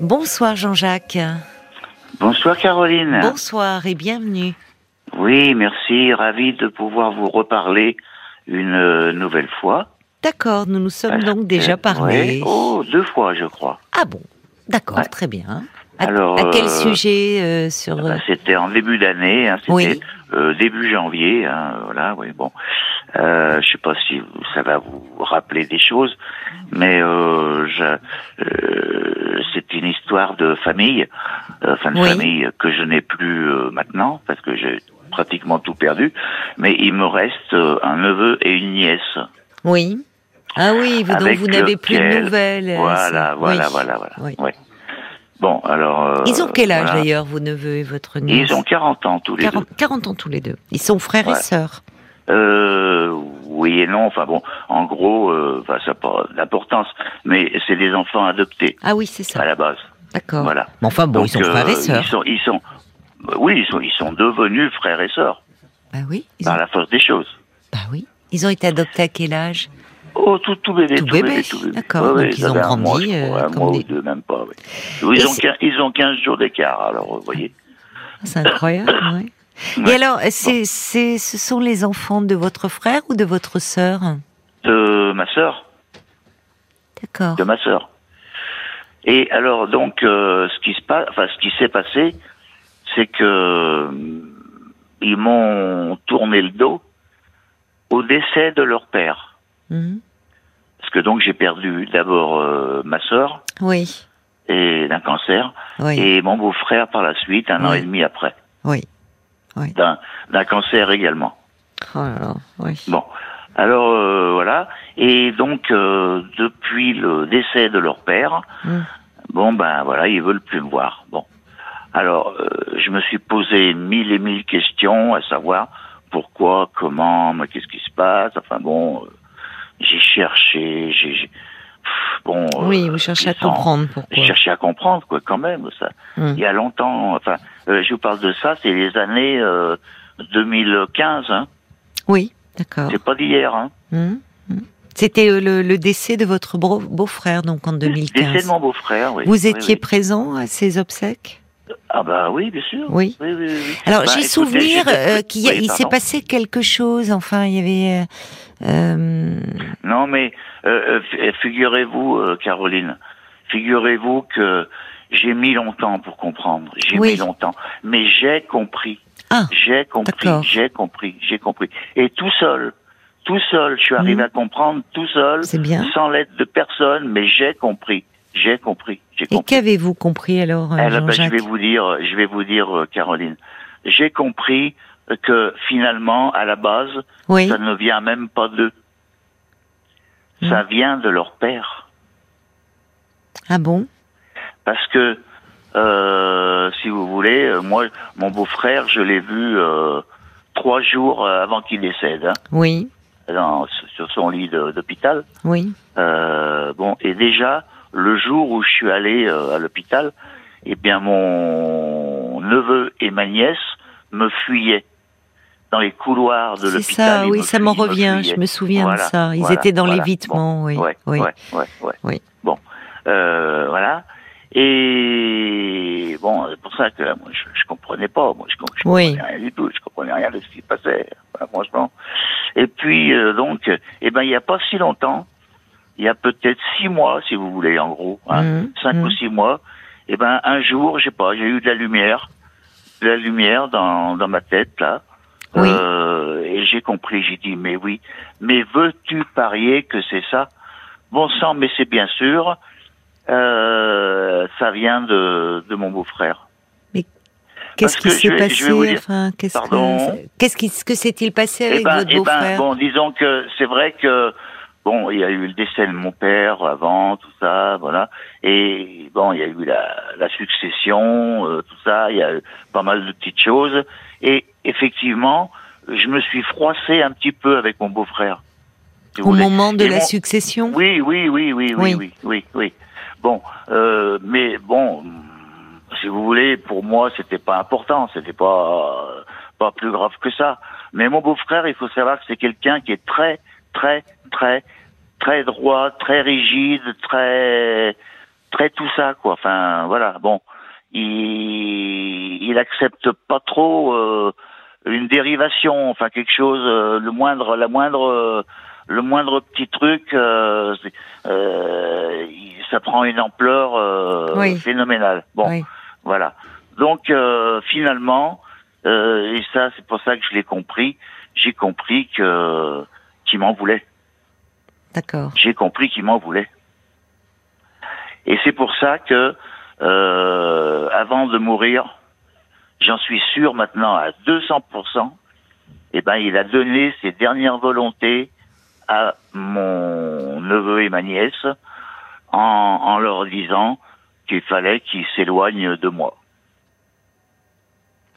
Bonsoir Jean-Jacques. Bonsoir Caroline. Bonsoir et bienvenue. Oui, merci, ravi de pouvoir vous reparler une euh, nouvelle fois. D'accord, nous nous sommes donc déjà parlé. ouais. Oh, deux fois, je crois. Ah bon, d'accord, Ouais. très bien. Alors, à quel euh, sujet euh, sur... Bah, c'était en début d'année, hein, c'était Oui. euh, début janvier, hein, voilà, oui, bon. Euh, je sais pas si ça va vous rappeler des choses, mais euh, euh, c'est une histoire de famille, euh, enfin de Oui. famille que je n'ai plus euh, maintenant parce que j'ai pratiquement tout perdu, mais il me reste euh, un neveu et une nièce. Oui. Ah oui, vous, donc vous n'avez plus de nouvelles. euh, Voilà, voilà, Oui. voilà, voilà. Oui. Ouais. Bon, alors. euh, Ils ont quel âge voilà. d'ailleurs, vos neveux et votre nièce Ils ont 40 ans tous les 40, 40 ans tous les deux. Ils sont frères et sœurs. deux. Euh, oui et non. Enfin bon, en gros, euh, enfin ça n'a pas d'importance, mais c'est des enfants adoptés Ah oui, c'est ça. à la base. D'accord. Voilà. Mais enfin bon, Donc, ils sont frères et euh, sœurs. Ils sont, ils sont, oui, ils sont, ils sont devenus frères et sœurs Bah oui. Ils par ont... la force des choses. Bah oui. Ils ont été adoptés à quel âge? Oh, tout, tout bébé, Tout tout, bébé, bébé, tout bébé. d'accord. Ouais, Donc, ouais, ils ont mois, grandi, crois, euh, un comme mois des- deux, même pas. oui. Ils ont, c'est- quin- ils ont 15 jours d'écart, alors, vous voyez. C'est incroyable, oui. Ouais. Et alors, c'est, c'est, ce sont les enfants de votre frère ou de votre sœur? De ma sœur. D'accord. de ma sœur. Et alors donc euh, ce qui se passe, enfin ce qui s'est passé, c'est que euh, ils m'ont tourné le dos au décès de leur père. Mhm. Parce que donc j'ai perdu d'abord euh, ma sœur Oui, et d'un cancer oui, et mon beau-frère par la suite un an Oui. et demi après oui. d'un d'un cancer également. Oh là là, oui. Bon, alors euh, voilà. Et donc euh, depuis le décès de leur père, Mm. bon ben voilà, ils veulent plus me voir. Bon, alors euh, je me suis posé mille et mille questions, à savoir pourquoi, comment, qu'est-ce qui se passe. Enfin bon, euh, j'ai cherché, j'ai bon. euh, Oui, vous cherchez à comprendre pourquoi. J'ai cherché à comprendre quoi, quand même. Ça, Mm. il y a longtemps. Enfin, euh, je vous parle de ça, c'est les années euh, 2015. Hein. Oui, d'accord. C'est pas d'hier. Hein. Mhm. Mhm. C'était euh, le, le décès de votre beau-frère, donc en Décès 2015. de mon beau-frère, oui. Vous étiez oui. présent à ses obsèques? Ah bah oui, bien sûr. Oui. Alors Bah, j'ai souvenir euh, qu'il s'est passé quelque chose. Enfin, il y avait. Euh, Non, mais euh, euh, fi- figurez-vous, Caroline, figurez-vous que j'ai mis longtemps pour comprendre. J'ai Oui. mis longtemps, mais j'ai compris. Ah, J'ai compris. J'ai compris. J'ai compris. Et tout seul, tout seul, je suis arrivé Mhm. à comprendre tout seul, bien. sans l'aide de personne, mais j'ai compris. J'ai compris. J'ai Et compris. qu'avez-vous compris alors, euh, Eh ben, ben, je vais vous dire, je vais vous dire, Caroline. J'ai compris que finalement, à la base, Oui. ça ne vient même pas d'eux. Ça vient de leur père. Ah bon? Parce que, euh, si vous voulez, euh, moi, mon beau-frère, je l'ai vu euh, trois jours euh, avant qu'il décède, hein, Oui, dans- sur son lit d'hôpital. oui. Euh, bon, et déjà, le jour où je suis allé euh, à l'hôpital, eh bien, mon neveu et ma nièce me fuyaient dans les couloirs de C'est l'hôpital. ça, ils oui, ça m'en revient. Je me souviens Voilà, de ça. Ils voilà, étaient dans voilà. l'évitement, oui. Ouais, oui. ouais, ouais. Oui. Bon, euh, voilà. Et bon, c'est pour ça que moi, je, je comprenais pas. Moi, je, je Oui. comprenais rien du tout. Je comprenais rien de ce qui se passait, franchement. Et puis, euh, donc, eh ben, il n'y a pas si longtemps, il y a peut-être six mois, si vous voulez, en gros, hein, Mhm, cinq ou six mois. Eh ben, un jour, je sais pas, j'ai eu de la lumière, de la lumière dans dans ma tête là. Oui. Euh, et j'ai compris, j'ai dit, mais oui, mais veux-tu parier que c'est ça? Bon sang, mais c'est bien sûr, euh, ça vient de, de mon beau-frère. Qu'est-ce Parce qui s'est passé enfin, qu'est-ce que qu'est-ce qui que s'est-il passé Eh avec ben, votre eh ben, beau-frère? bon, disons que c'est vrai que bon, il y a eu le décès de mon père avant, tout ça, voilà, et bon, il y a eu la, la succession, euh, tout ça, il y a eu pas mal de petites choses, et effectivement, je me suis froissé un petit peu avec mon beau-frère. si Au moment de Et la mon- succession? Oui, oui, oui, oui, oui, Oui. oui, oui, oui. Bon, euh, mais bon, si vous voulez, pour moi, c'était pas important, c'était pas pas plus grave que ça. Mais mon beau-frère, il faut savoir que c'est quelqu'un qui est très, très, très, très droit, très rigide, très accepterait tout ça, quoi. Enfin, voilà. Bon, il, il accepte pas trop euh, une dérivation, enfin quelque chose, euh, le moindre, la moindre, euh, le moindre petit truc, euh, euh, ça prend une ampleur euh, Oui. phénoménale. Bon, Oui. voilà. Donc euh, finalement, euh, et ça, c'est pour ça que je l'ai compris. J'ai compris que qu'il m'en voulait. D'accord. J'ai compris qu'il m'en voulait. Et c'est pour ça que, euh, avant de mourir, j'en suis sûr maintenant à 200%, eh ben, il a donné ses dernières volontés à mon neveu et ma nièce en, en leur disant qu'il fallait qu'ils s'éloignent de moi.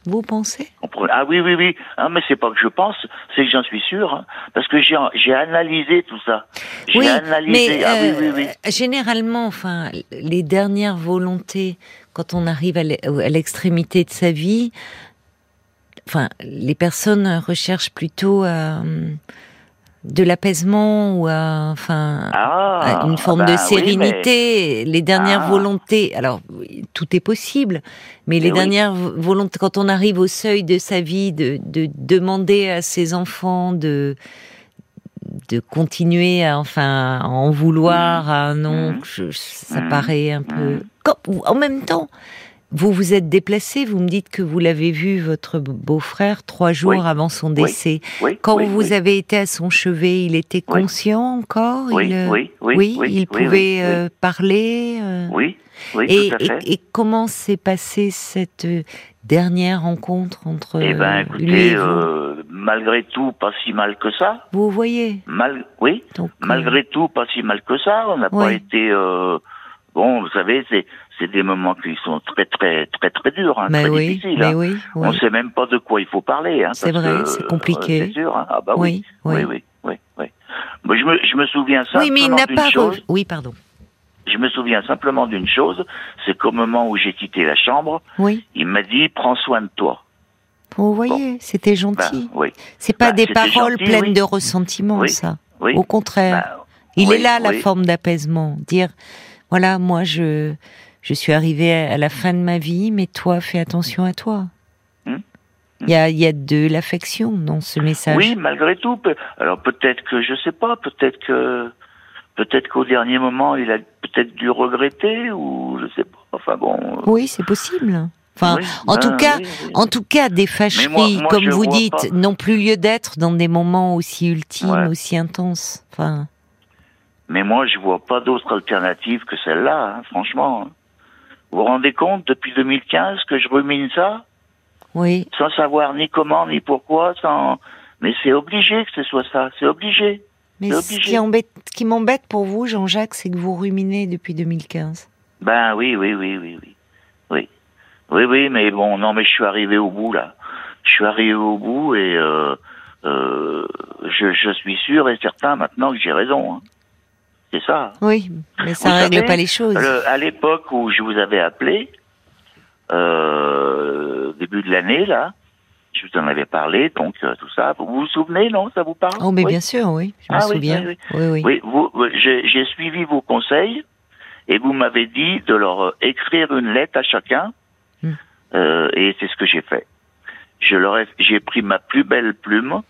Vous pensez? Ah oui, oui, oui. Ah, mais c'est pas que je pense, c'est que j'en suis sûr, hein, parce que j'ai analysé tout ça. J'ai Oui, analysé. mais ah oui, euh, oui, oui. généralement, enfin, les dernières volontés, quand on arrive à l'extrémité de sa vie, enfin, les personnes recherchent plutôt euh, de l'apaisement ou à, enfin, Ah, à une forme bah de oui, sérénité. Les dernières Ah. volontés, alors tout est possible, mais les oui. dernières vo- volontés, quand on arrive au seuil de sa vie, de, de demander à ses enfants de de continuer à enfin à en vouloir à un oncle, je- ça Mhm. paraît un peu. En même temps, vous vous êtes déplacé. Vous me dites que vous l'avez vu votre beau-frère trois jours Oui. avant son décès. Oui, Quand vous avez été à son chevet, il était conscient encore? Oui, il, euh, oui, oui, il pouvait euh, parler. euh, Oui, et, tout à fait. et- et comment s'est passée cette euh, dernière rencontre entre Eh ben, euh, lui et écoutez, vous? euh, malgré tout, pas si mal que ça. Vous voyez? Mal, oui, donc, euh, malgré tout, pas si mal que ça. On n'a pas été. euh, bon, vous savez, c'est c'est des moments qui sont très très très très durs, hein, mais très oui, difficiles. mais hein. oui, oui. On sait même pas de quoi il faut parler. Hein, C'est vrai, c'est euh, compliqué. c'est sûr. hein. Ah bah oui, oui, oui, oui, oui. Moi, je me je me souviens simplement Oui, mais il n'a pas. chose. Oui, pardon. Je me souviens simplement d'une chose, c'est qu'au moment où j'ai quitté la chambre, Oui, il m'a dit prends soin de toi. vous voyez, c'était Ben, gentil. oui, C'est pas bah, des paroles gentil, pleines oui. de ressentiment, Oui, ça. oui. Au contraire. Bah, Il est là la forme d'apaisement. Dire, voilà, moi je, je suis arrivé à la fin de ma vie, mais toi, fais attention à toi. Hmm. Il y, a, il y a de l'affection dans ce message. Oui, malgré tout. Alors peut-être que je sais pas, peut-être que peut-être qu'au dernier moment il a peut-être dû regretter ou je sais pas. Enfin bon. euh, Oui, c'est possible. Enfin, oui, en ben, tout cas, oui, oui. en tout cas, des fâcheries, moi- moi, comme vous dites, n'ont plus lieu d'être dans des moments aussi ultimes, Ouais. aussi intenses. Enfin, Mais moi je vois pas d'autre alternative que celle-là, hein, franchement. Vous vous rendez compte depuis 2015 que je rumine ça? Oui, sans savoir ni comment ni pourquoi, sans. Mais c'est obligé que ce soit ça, c'est obligé. mais ce qui, embête, qui m'embête pour vous, Jean-Jacques, c'est que vous ruminez depuis 2015. Ben oui, oui, oui, oui, oui. Oui. Oui, oui, mais bon, non, mais je suis arrivé au bout, là. Je suis arrivé au bout et euh, euh, je, je suis sûr et certain maintenant que j'ai raison. hein. C'est ça. Oui, mais ça ne règle savez, pas les choses. Le- à l'époque où je vous avais appelé, euh, début de l'année, là, je vous en avais parlé, donc euh, tout ça. Vous vous souvenez, non? Ça vous parle? Oh, mais Oui. bien sûr, oui, je me Ah oui, souviens. oui, Oui, oui. Oui, vous, vous- j'ai suivi vos conseils et vous m'avez dit de leur euh, écrire une lettre à chacun Hmm. euh, et c'est ce que j'ai fait. Je leur ai, j'ai pris ma plus belle plume,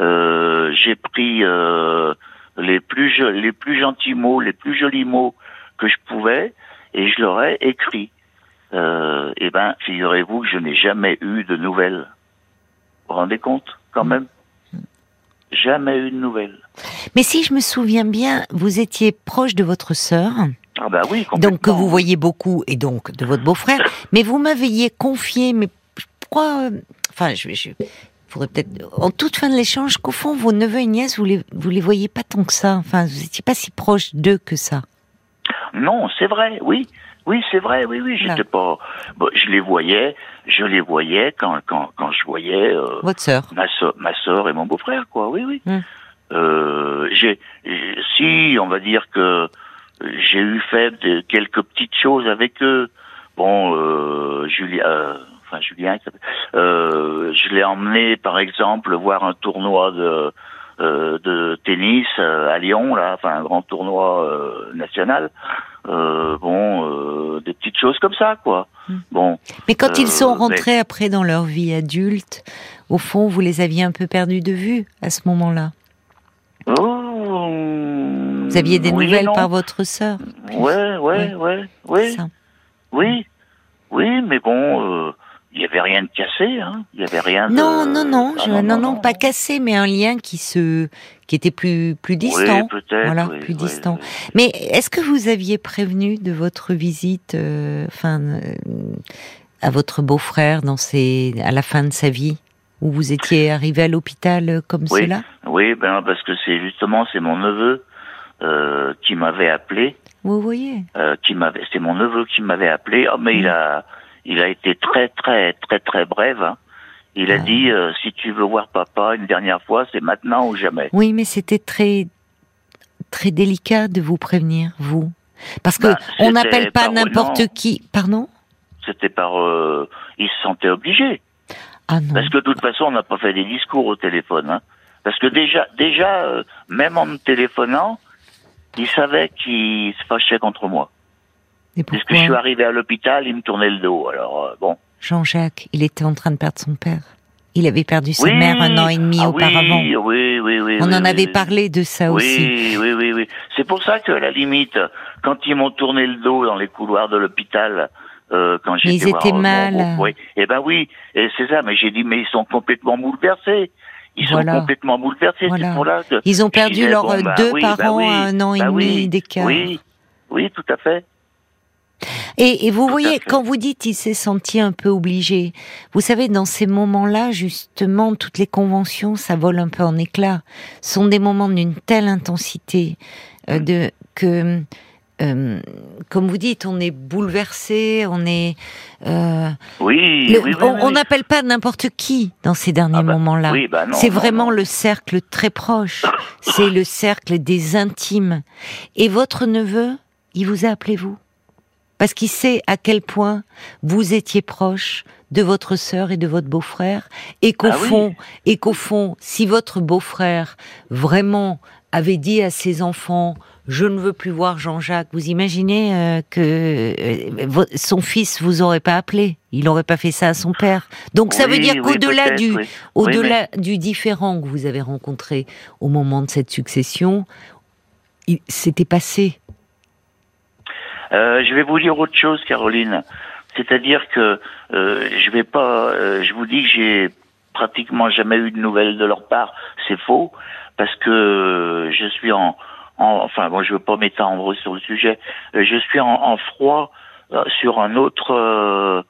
euh, j'ai pris euh, les plus les plus gentils mots, les plus jolis mots que je pouvais et je leur ai écrit. Euh, eh ben, figurez-vous que je n'ai jamais eu de nouvelles. Vous vous rendez compte, quand même? Jamais eu de nouvelles. Mais si je me souviens bien, vous étiez proche de votre sœur, Ah bah oui, donc que vous voyez beaucoup, et donc de votre beau-frère, mais vous m'aviez confié, mais je crois, euh, enfin, je, je faudrait peut-être, en toute fin de l'échange, qu'au fond, vos neveux et nièces, vous les, vous les voyez pas tant que ça, enfin, vous étiez pas si proche d'eux que ça. Non, c'est vrai, oui. Oui, c'est vrai, oui, oui, j'étais pas... bon, je les voyais, je les voyais quand, quand, quand je voyais euh, Votre sœur. ma, so- ma soeur et mon beau-frère, quoi, oui, oui. Hmm. Euh, j'ai, si, on va dire que j'ai eu fait de- quelques petites choses avec eux. Bon, euh, Julien, euh, enfin Julien, euh, je l'ai emmené, par exemple, voir un tournoi de euh, de tennis euh, à Lyon, là, enfin un grand tournoi euh, national. bon, des petites choses comme ça, quoi. Hmm. Bon. Mais quand ils sont rentrés après dans leur vie adulte, au fond, vous les aviez un peu perdus de vue à ce moment-là? Oh, vous aviez des nouvelles par votre sœur. Ouais, ouais, ouais, ouais. Oui, oui, mais bon il n'y avait rien de cassé, hein. Il y avait rien. Non, de... non, non, ah, non, non, non, pas cassé, mais un lien qui se, qui était plus, plus distant. Oui, peut-être. Voilà, plus distant. Mais est-ce que vous aviez prévenu de votre visite, euh, enfin, euh, à votre beau-frère dans ses, à la fin de sa vie, où vous étiez arrivé à l'hôpital euh, comme cela? Oui, ben parce que c'est justement c'est mon neveu euh, qui m'avait appelé. Vous voyez Qui m'avait, c'est mon neveu qui m'avait appelé. Oh, mais il a il a été très très très très bref. Hein. Il a ah. dit euh, si tu veux voir papa une dernière fois, c'est maintenant ou jamais. Oui, mais c'était très très délicat de vous prévenir, vous, parce que bah, on n'appelle pas n'importe qui. Pardon? C'était par. Euh, il se sentait obligé. Ah non. Parce que de toute façon, on n'a pas fait des discours au téléphone. Hein. Parce que déjà, déjà, euh, même en me téléphonant, il savait qu'il se fâchait contre moi. Puisque je suis arrivé à l'hôpital, il me tournait le dos. Alors euh, bon. Jean-Jacques, il était en train de perdre son père. Il avait perdu sa mère un an et demi ah auparavant. Oui, oui, oui, oui. On en avait parlé de ça aussi. Oui, oui, oui. C'est pour ça que, à la limite, quand ils m'ont tourné le dos dans les couloirs de l'hôpital, euh, quand j'étais Ils étaient mal. oui. Eh ben oui, et c'est ça. Mais j'ai dit, mais ils sont complètement bouleversés. Ils sont complètement bouleversés. Voilà. Pour là ils ont perdu leurs bah deux bah parents à un an et bah demi d'écart. Oui, oui, tout à fait. Et, vous voyez, quand vous dites il s'est senti un peu obligé, vous savez, dans ces moments-là, justement, toutes les conventions, ça vole un peu en éclats. Ce sont des moments d'une telle intensité euh, de que, euh, comme vous dites, on est bouleversé, on est. Euh, oui, On n'appelle pas n'importe qui dans ces derniers ah bah, moments-là. Bah c'est vraiment le cercle très proche. c'est le cercle des intimes. Et votre neveu, il vous a appelé vous? Parce qu'il sait à quel point vous étiez proche de votre sœur et de votre beau-frère, et qu'au ah fond, et qu'au fond, si votre beau-frère vraiment avait dit à ses enfants je ne veux plus voir Jean-Jacques. Vous imaginez euh, que euh, son fils vous aurait pas appelé, il n'aurait pas fait ça à son père. Donc ça veut dire qu'au-delà du, au-delà du différent que vous avez rencontré au moment de cette succession, il s'était passé euh, je vais vous dire autre chose, Caroline. C'est-à-dire que euh, je vais pas. Euh, je vous dis que j'ai pratiquement jamais eu de nouvelles de leur part. C'est faux parce que je suis en, enfin bon, je veux pas m'étendre sur le sujet. Je suis en, froid sur un autre.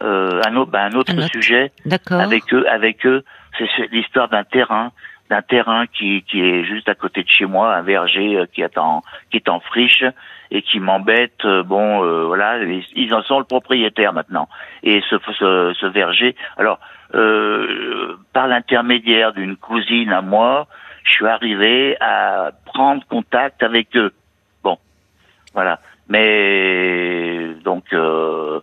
un autre, ben, un autre sujet avec eux, avec eux, c'est l'histoire d'un terrain d'un terrain qui, qui est juste à côté de chez moi, un verger euh, qui est en qui est en friche et qui m'embête. Euh, bon, euh, voilà, ils en sont le propriétaire maintenant. Et ce, ce, ce verger, alors euh, par l'intermédiaire d'une cousine à moi, je suis arrivé à prendre contact avec eux. Bon, voilà. Mais donc euh,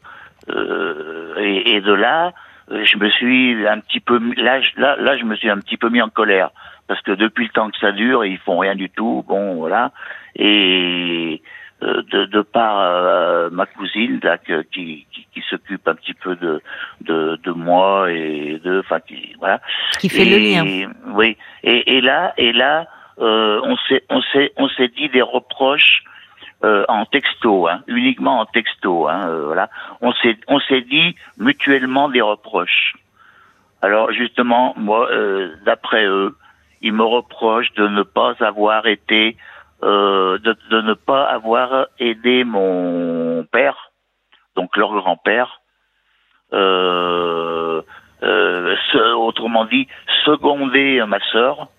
et, et, de là, euh, je me suis un petit peu là, là là je me suis un petit peu mis en colère. Parce que depuis le temps que ça dure ils font rien du tout bon voilà. Et euh, de, de par euh, ma cousine là qui, qui, qui s'occupe un petit peu de, de de moi et de enfin qui voilà. Qui fait le lien. oui. Et, et là et là on s'est on s'est on s'est dit des reproches euh, en texto, hein, uniquement en texto. Hein, euh, voilà. On s'est on s'est dit mutuellement des reproches. Alors justement, moi, euh, d'après eux, ils me reprochent de ne pas avoir été, de, de, ne pas avoir aidé mon père, donc leur grand-père. autrement dit, seconder ma sœur.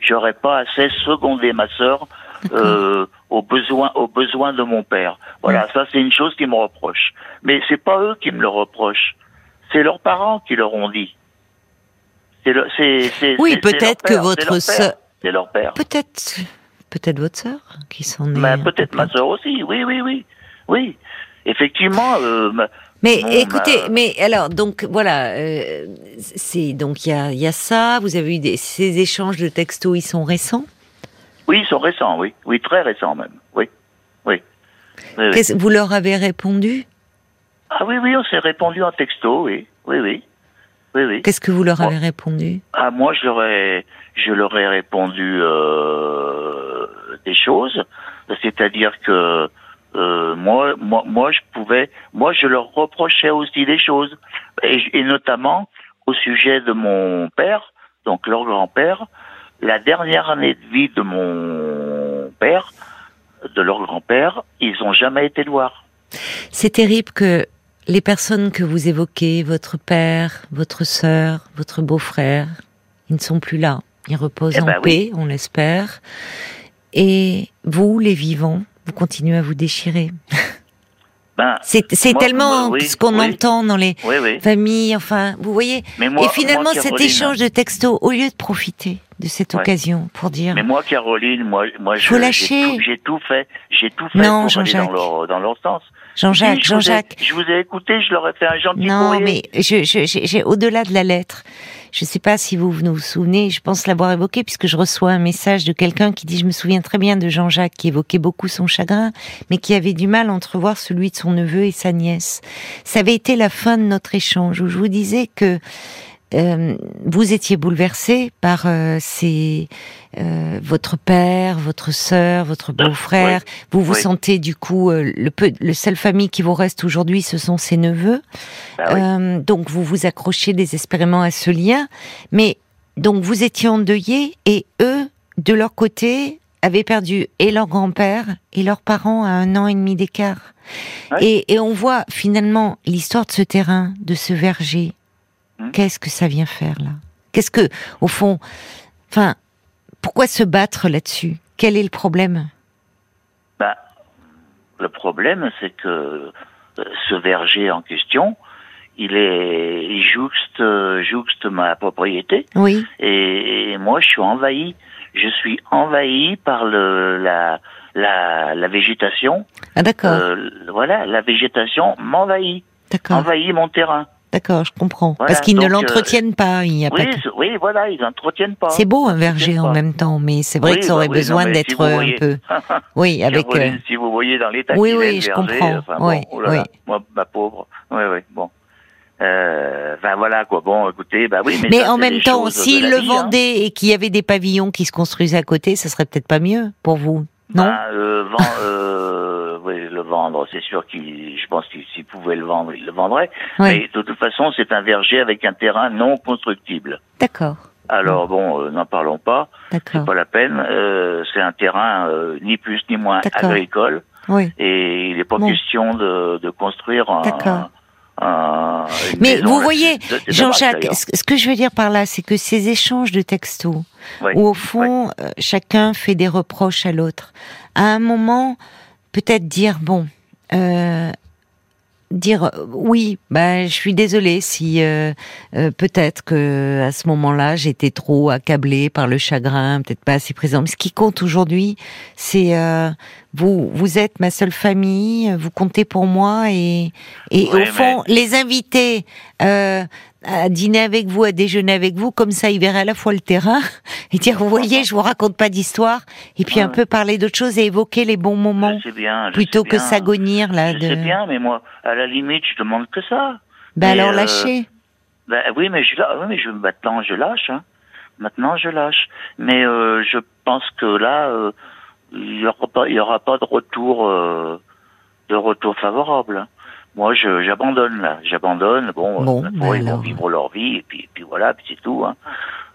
J'aurais pas assez secondé ma sœur euh, aux besoins aux besoins de mon père. Voilà, ça c'est une chose qu'ils me reprochent. Mais c'est pas eux qui me le reprochent, c'est leurs parents qui leur ont dit. C'est le, c'est, oui, peut-être que votre sœur, c'est leur père. Peut-être, peut-être votre sœur qui s'en est. Ben, peut-être ma sœur aussi. Oui, oui, oui, oui. effectivement. Euh, mais écoutez, mais alors donc voilà, euh, c'est donc il y a, y a ça. Vous avez eu des, ces échanges de textos, ils sont récents? Oui, ils sont récents, oui, oui, très récents même, oui, oui. Vous leur avez répondu? Ah oui, oui, on s'est répondu en texto, oui, oui, oui. Oui, oui. Qu'est-ce que vous leur avez répondu? Ah moi je leur ai je leur ai répondu euh, des choses, c'est-à-dire que euh, moi, moi, moi, je pouvais, moi, je leur reprochais aussi des choses, et, notamment au sujet de mon père, donc leur grand-père. La dernière année de vie de mon père, de leur grand-père, ils n'ont jamais été le voir. C'est terrible que les personnes que vous évoquez, votre père, votre sœur, votre beau-frère, ils ne sont plus là. Ils reposent eh en ben paix, on l'espère. Et vous, les vivants, vous continuez à vous déchirer. Ben, c'est tellement ce qu'on entend dans les familles, enfin, vous voyez. et finalement, cet échange de textos, au lieu de profiter de cette occasion pour dire. Mais moi, Caroline, moi, moi, j'ai tout, fait, j'ai tout fait non, pour aller dans leur, dans leur sens. Jean-Jacques, Jean-Jacques. Je vous ai écouté, je leur ai fait un gentil Non, mais je, j'ai au-delà de la lettre. Je ne sais pas si vous vous souvenez, je pense l'avoir évoqué puisque je reçois un message de quelqu'un qui dit je me souviens très bien de Jean-Jacques qui évoquait beaucoup son chagrin, mais qui avait du mal à entrevoir celui de son neveu et sa nièce. Ça avait été la fin de notre échange où je vous disais que euh, vous étiez bouleversé par euh, ces, euh, votre père, votre sœur, votre beau-frère. Vous vous sentez du coup le peu, le seule famille qui vous reste aujourd'hui, ce sont ses neveux. Bah donc vous vous accrochez désespérément à ce lien, mais donc vous étiez endeuillé et eux, de leur côté, avaient perdu et leur grand-père et leurs parents à un an et demi d'écart. Et, et on voit finalement l'histoire de ce terrain, de ce verger, Hmm? Qu'est-ce que ça vient faire là? Qu'est-ce que, au fond, enfin, pourquoi se battre là-dessus? Quel est le problème? Bah, Le problème, c'est que euh, ce verger en question, il est il jouxte, jouxte ma propriété. Oui. Et, moi, je suis envahi. Je suis envahi par le, la, la, la végétation. Ah d'accord. Euh, voilà, la végétation m'envahit. D'accord. Envahit mon terrain. D'accord, je comprends. Parce qu'ils ne euh, l'entretiennent pas. Il y a oui, pas oui, voilà, ils n'entretiennent pas. C'est beau un verger en même temps, mais c'est vrai que ça aurait bah besoin d'être un peu. Oui, avec. Euh, si vous voyez dans l'état oui, oui, je comprends. oui, oh oui. Moi, ma pauvre. Oui, oui, bon. Euh, enfin voilà quoi. Bon, écoutez, bah oui. Mais, mais en même temps, s'ils le hein. vendaient et qu'il y avait des pavillons qui se construisaient à côté, ça serait peut-être pas mieux pour vous, non? Bah, euh, le vendre. C'est sûr qu'il, je pense qu'il s'il pouvait le vendre, il le vendrait. Mais de toute façon, c'est un verger avec un terrain non constructible. D'accord. Alors bon, euh, n'en parlons pas. C'est pas la peine. Euh, c'est un terrain euh, ni plus ni moins agricole. Oui. Et il n'est pas question de, de construire un, un, Mais vous voyez, Jean-Jacques, ce que je veux dire par là, c'est que ces échanges de textos, où au fond, chacun fait des reproches à l'autre, à un moment, peut-être dire bon, euh, dire oui, bah je suis désolée si euh, euh, peut-être que à ce moment-là j'étais trop accablée par le chagrin, peut-être pas assez présent. Mais ce qui compte aujourd'hui, c'est vous, vous êtes ma seule famille, vous comptez pour moi et et au fond les invités à dîner avec vous, à déjeuner avec vous, comme ça, il verrait à la fois le terrain et dire, vous voyez, je vous raconte pas d'histoire, et puis un peu parler d'autres choses et évoquer les bons moments, bien, plutôt que s'agonir là. Je sais bien, mais moi, à la limite, je demande que ça. Ben alors euh, lâchez. Ben oui, mais je, oui, mais je maintenant je lâche. Hein. Maintenant je lâche. Mais euh, je pense que là, euh, il y aura pas, il y aura pas de retour, de retour favorable. Moi, je, j'abandonne là, j'abandonne. Bon, bon bah ils vont vivre leur vie et puis, puis voilà, puis c'est tout. Hein.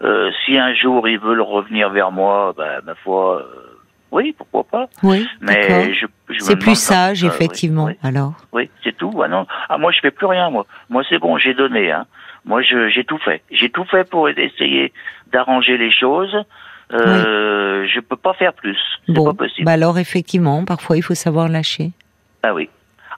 Euh, si un jour ils veulent revenir vers moi, bah, ma foi, euh, oui, pourquoi pas. Oui, mais je, je c'est plus sage, effectivement. alors. Oui, c'est tout. Ah non, ah moi je fais plus rien, moi. Moi c'est bon, j'ai donné. Hein. Moi, je, j'ai tout fait. J'ai tout fait pour essayer d'arranger les choses. Euh, Je peux pas faire plus. C'est bon, pas possible. Bah alors effectivement, parfois il faut savoir lâcher. Ah oui.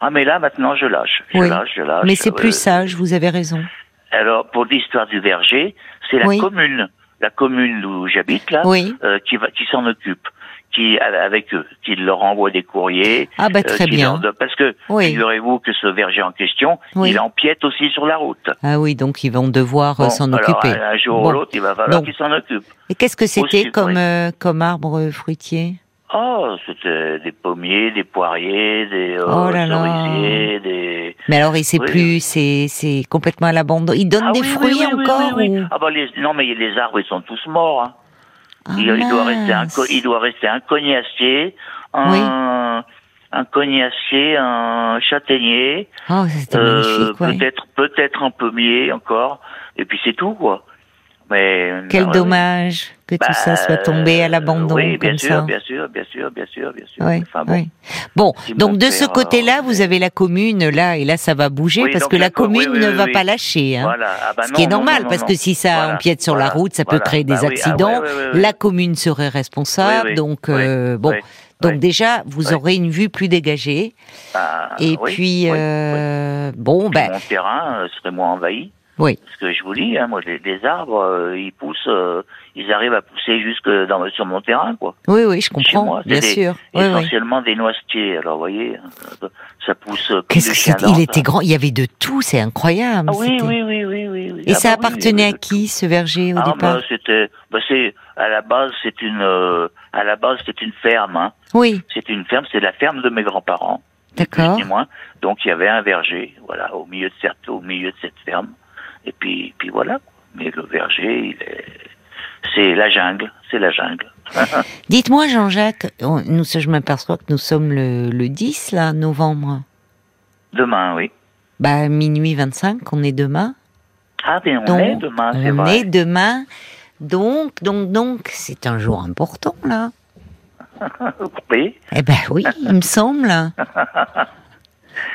Ah mais là maintenant je lâche, je lâche, je lâche. Mais c'est plus euh, sage, vous avez raison. Alors pour l'histoire du verger, c'est la commune, la commune où j'habite là, euh, qui va, qui s'en occupe, qui avec eux, qui leur envoie des courriers. Ah bah euh, très qui bien. leur- parce que Oui. figurez-vous que ce verger en question, Oui. il empiète aussi sur la route. Ah oui, donc ils vont devoir euh, Bon, s'en occuper. Un jour Bon. ou l'autre, il va falloir Donc- qu'il s'en occupe. Et qu'est-ce que c'était comme oui. euh, comme arbre euh, fruitier? Oh, c'était des pommiers, des poiriers, des euh, Oh là là. cerisiers, des. Mais alors, il sait Oui. plus, c'est c'est complètement à l'abandon. Il donne Ah des oui, fruits oui, oui, encore ou- Ah bah les, non mais les arbres ils sont tous morts. hein. Ah, il, il doit rester un, il doit rester un cognacier, un, un cognacier, un châtaignier, Oh, euh, peut-être peut-être un pommier encore, et puis c'est tout quoi. Mais Quel non, dommage que tout bah, ça soit tombé à l'abandon Oui, bien comme sûr, ça. bien sûr, bien sûr, bien sûr, bien sûr. Enfin bon. donc de ce côté-là, euh, vous avez la commune là, et là ça va bouger Oui, parce que la la co- oui, commune oui, ne oui, va oui. pas lâcher. Hein. Voilà. Ah bah Ce qui est normal non, parce que si ça Voilà, empiète sur la route, ça peut créer des Bah oui, ah accidents. La commune serait responsable, Oui, oui, donc oui, euh, bon. oui, Donc oui. déjà, vous Oui. aurez une vue plus dégagée. Et oui, puis, oui, oui. euh, bon, ben, mon terrain euh, serait moins envahi. Oui. Parce que je vous dis, hein, moi, les, les arbres, euh, ils poussent, euh, ils arrivent à pousser jusque dans, sur mon terrain, quoi. Oui, oui, je comprends, moi, bien des- sûr. Oui, oui. essentiellement des noisetiers. Alors, vous voyez, euh, ça pousse. euh, Qu'est-ce que c'est Il était grand, il y avait de tout, c'est incroyable. Ah oui, c'était- oui, oui, oui, oui, oui. Et Ah ça bah oui, appartenait oui, à qui ce verger au ah, départ? bah, c'était, bah, c'est, à la base, c'est une, euh, à la base, c'est une ferme, hein. Oui, C'est une ferme, c'est la ferme de mes grands-parents. d'accord. moins. Donc il y avait un verger, voilà, au milieu de cette, au milieu de cette ferme. Et puis, puis voilà. Mais le verger, il est, c'est la jungle, c'est la jungle. Dites-moi, Jean-Jacques, on- nous, je m'aperçois que nous sommes le, le 10, là, novembre. Demain, oui. Bah, minuit 25, on est demain. Ah, mais on Donc, est demain, c'est on vrai. est demain. Donc, donc, donc, c'est un jour important, là. Oui, Eh ben oui, il me semble.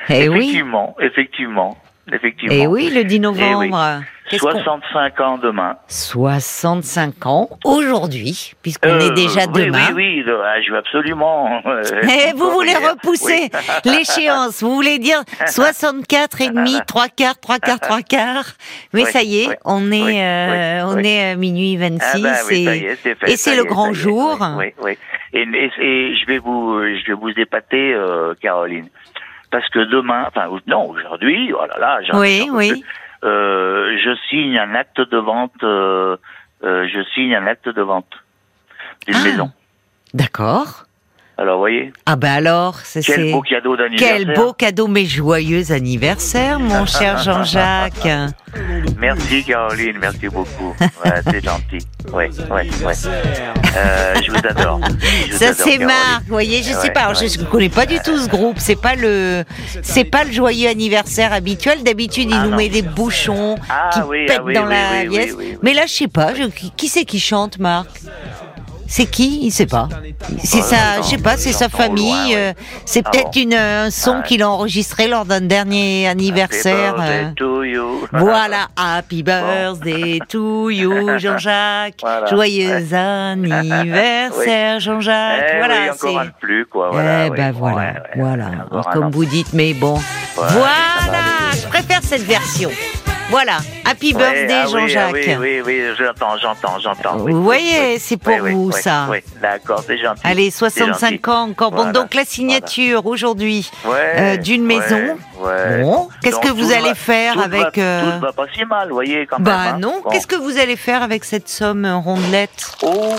Eh oui, effectivement, effectivement, effectivement. eh oui, le 10 novembre. Qu'est-ce qu'on- 65 ans demain. 65 ans aujourd'hui, puisqu'on Euh, est déjà oui, demain. Oui, oui, je veux absolument. euh, Eh, vous voulez courir. repousser Oui. l'échéance, vous voulez dire 64 et demi, 3 quarts, 3 quarts, 3 quarts. Mais Oui, ça y est, oui, on est, oui, euh, oui, on oui. est à minuit 26 Ah bah oui, y et, est, c'est fait, et c'est le est, grand jour. Oui, oui, oui. Et, et- et je vais vous, je vais vous épater, euh, Caroline, parce que demain, enfin non, aujourd'hui, oh là là, j'en- Oui. Euh, je signe un acte de vente, euh, euh, je signe un acte de vente d'une Ah. maison. D'accord. Alors, vous voyez, Ah ben alors, c'est quel beau cadeau d'anniversaire. quel beau cadeau, mais joyeux anniversaire, mon cher Jean-Jacques. Merci Caroline, merci beaucoup. Ouais, c'est gentil. Ouais, ouais, ouais. Euh, je vous adore. Je vous Ça c'est. Marc, vous voyez, je sais Ouais, pas, alors, ouais. je ne connais pas du tout ce groupe, c'est pas le c'est pas le joyeux anniversaire habituel, d'habitude il Ah, nous non. met des bouchons Ah, qui oui, pètent ah, oui, dans oui, la oui. Mais là je sais pas, je- qui c'est qui chante Marc? C'est qui? Il sait pas. C'est sa, j'entends- je sais pas, c'est sa famille. euh, C'est Ah peut-être bon. une un son qu'il a enregistré lors d'un dernier anniversaire. Euh, voilà, happy birthday to you, Jean-Jacques. Voilà. Joyeux anniversaire, Jean-Jacques. Eh voilà, oui, encore un c'est. de plus, quoi. Voilà, eh oui. ben voilà, ouais, ouais, voilà. encore un Comme an. vous dites, mais bon. Ouais, ça va voilà, aller. je préfère cette version. Voilà, happy Ouais, birthday, ah oui, ah Jean-Jacques. Oui, oui, oui, j'entends, j'entends, j'entends. Vous voyez, c'est pour vous, ça. Oui, d'accord, c'est gentil. Allez, C'est 65 gentil. ans encore. Bon, donc la signature aujourd'hui euh, d'une maison. Bon, qu'est-ce que vous allez faire avec, euh, Tout va pas si mal, vous voyez, quand Bah même. hein. non, Bon. qu'est-ce que vous allez faire avec cette somme euh, rondelette? Oh,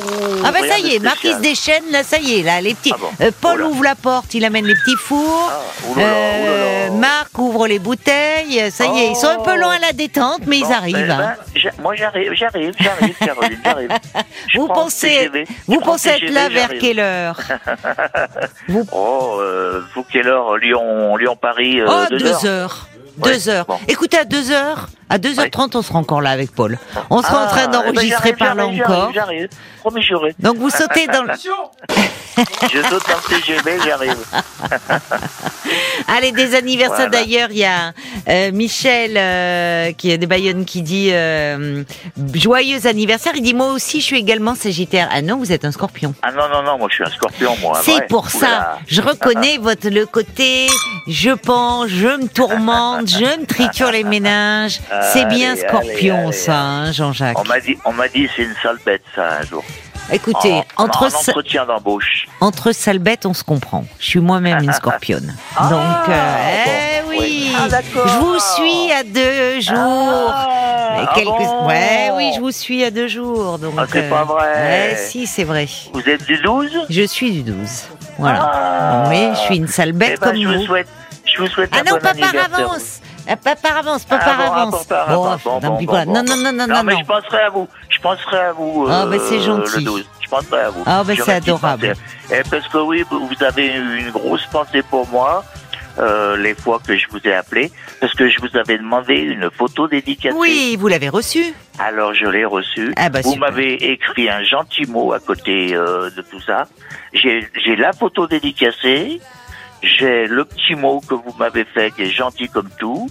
Ah bah ça y est, Marc il se spécial. déchaîne, là ça y est, là les petits. Ah bon Euh, Paul ouvre la porte, il amène les petits fours. Ah, oulala, oulala. Marc ouvre les bouteilles, ça y est, ils sont un peu loin à la détente, mais ils arrivent. eh hein. ben, j'a- moi j'arrive, j'arrive, j'arrive, Caroline, j'arrive. Je Vous pensez, vous pensez être là vers quelle heure? Vous Oh, euh, faut quelle heure? Lyon, Lyon Paris, euh, Oh, deux, deux heures. heures. Ouais, Deux heures. bon. Écoutez, à deux heures, à 2h30, on sera encore là avec Paul. On sera en Ah, train eh ben, d'enregistrer par là encore. J'arrive, j'arrive. Promis, j'aurai. Donc vous sautez dans le... Je saute dans le TGV, j'arrive. Allez, des anniversaires Voilà. d'ailleurs, il y a euh, Michel euh, qui est de Bayonne qui dit euh, joyeux anniversaire. Il dit moi aussi je suis également Sagittaire. Ah non, vous êtes un Scorpion. Ah non, non, non, moi je suis un scorpion, moi. C'est pour ça. Je reconnais votre le côté. Je pense, je me tourmente, je me triture les méninges. C'est bien Allez, Scorpion, allez, ça, hein, Jean-Jacques. On m'a dit, on m'a dit, c'est une sale bête, ça, un jour. Écoutez, en, entre, en entretien d'embauche. entre sales bêtes, on se comprend. Je suis moi-même une scorpionne. Ah, Donc, euh, eh bon, oui, oui. Ah, je vous suis à deux jours. Ah, Mais ah quelques- bon Ouais, oui, je vous suis à deux jours. Donc, Ah, c'est pas vrai. ouais, si, c'est vrai. Vous êtes du 12 Je suis du 12. Voilà. Ah. Oui, je suis une sale Eh bête ben, comme je vous. souhaite, je vous souhaite Ah non, pas par avance. Ah, Pas par avance, pas par avance. bon, Non, non, non, non, Non, non, mais je penserai à vous. Je penserai à vous. Ah, euh, c'est gentil. Le 12. Je penserai à vous. Ah, J'aurai c'est adorable. pensée. Eh, parce que oui, vous avez une grosse pensée pour moi. euh, les fois que je vous ai appelé, parce que je vous avais demandé une photo dédicacée. Oui, vous l'avez reçu. Alors je l'ai reçu. Ah bah, vous m'avez écrit un gentil mot à côté euh, de tout ça. J'ai j'ai la photo dédicacée. J'ai le petit mot que vous m'avez fait qui est gentil comme tout.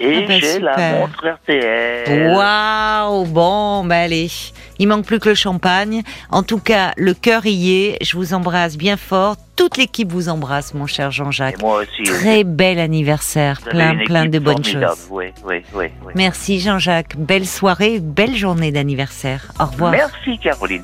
Et Ah bah, j'ai la montre RTL. Waouh, bon, bah allez. Il manque plus que le champagne. En tout cas, le cœur y est. Je vous embrasse bien fort. Toute l'équipe vous embrasse, mon cher Jean-Jacques. moi aussi. Très bel anniversaire. vous Plein, plein de bonnes choses. Oui, oui, oui, oui. Merci Jean-Jacques. Belle soirée, belle journée d'anniversaire. Au revoir. Merci Caroline.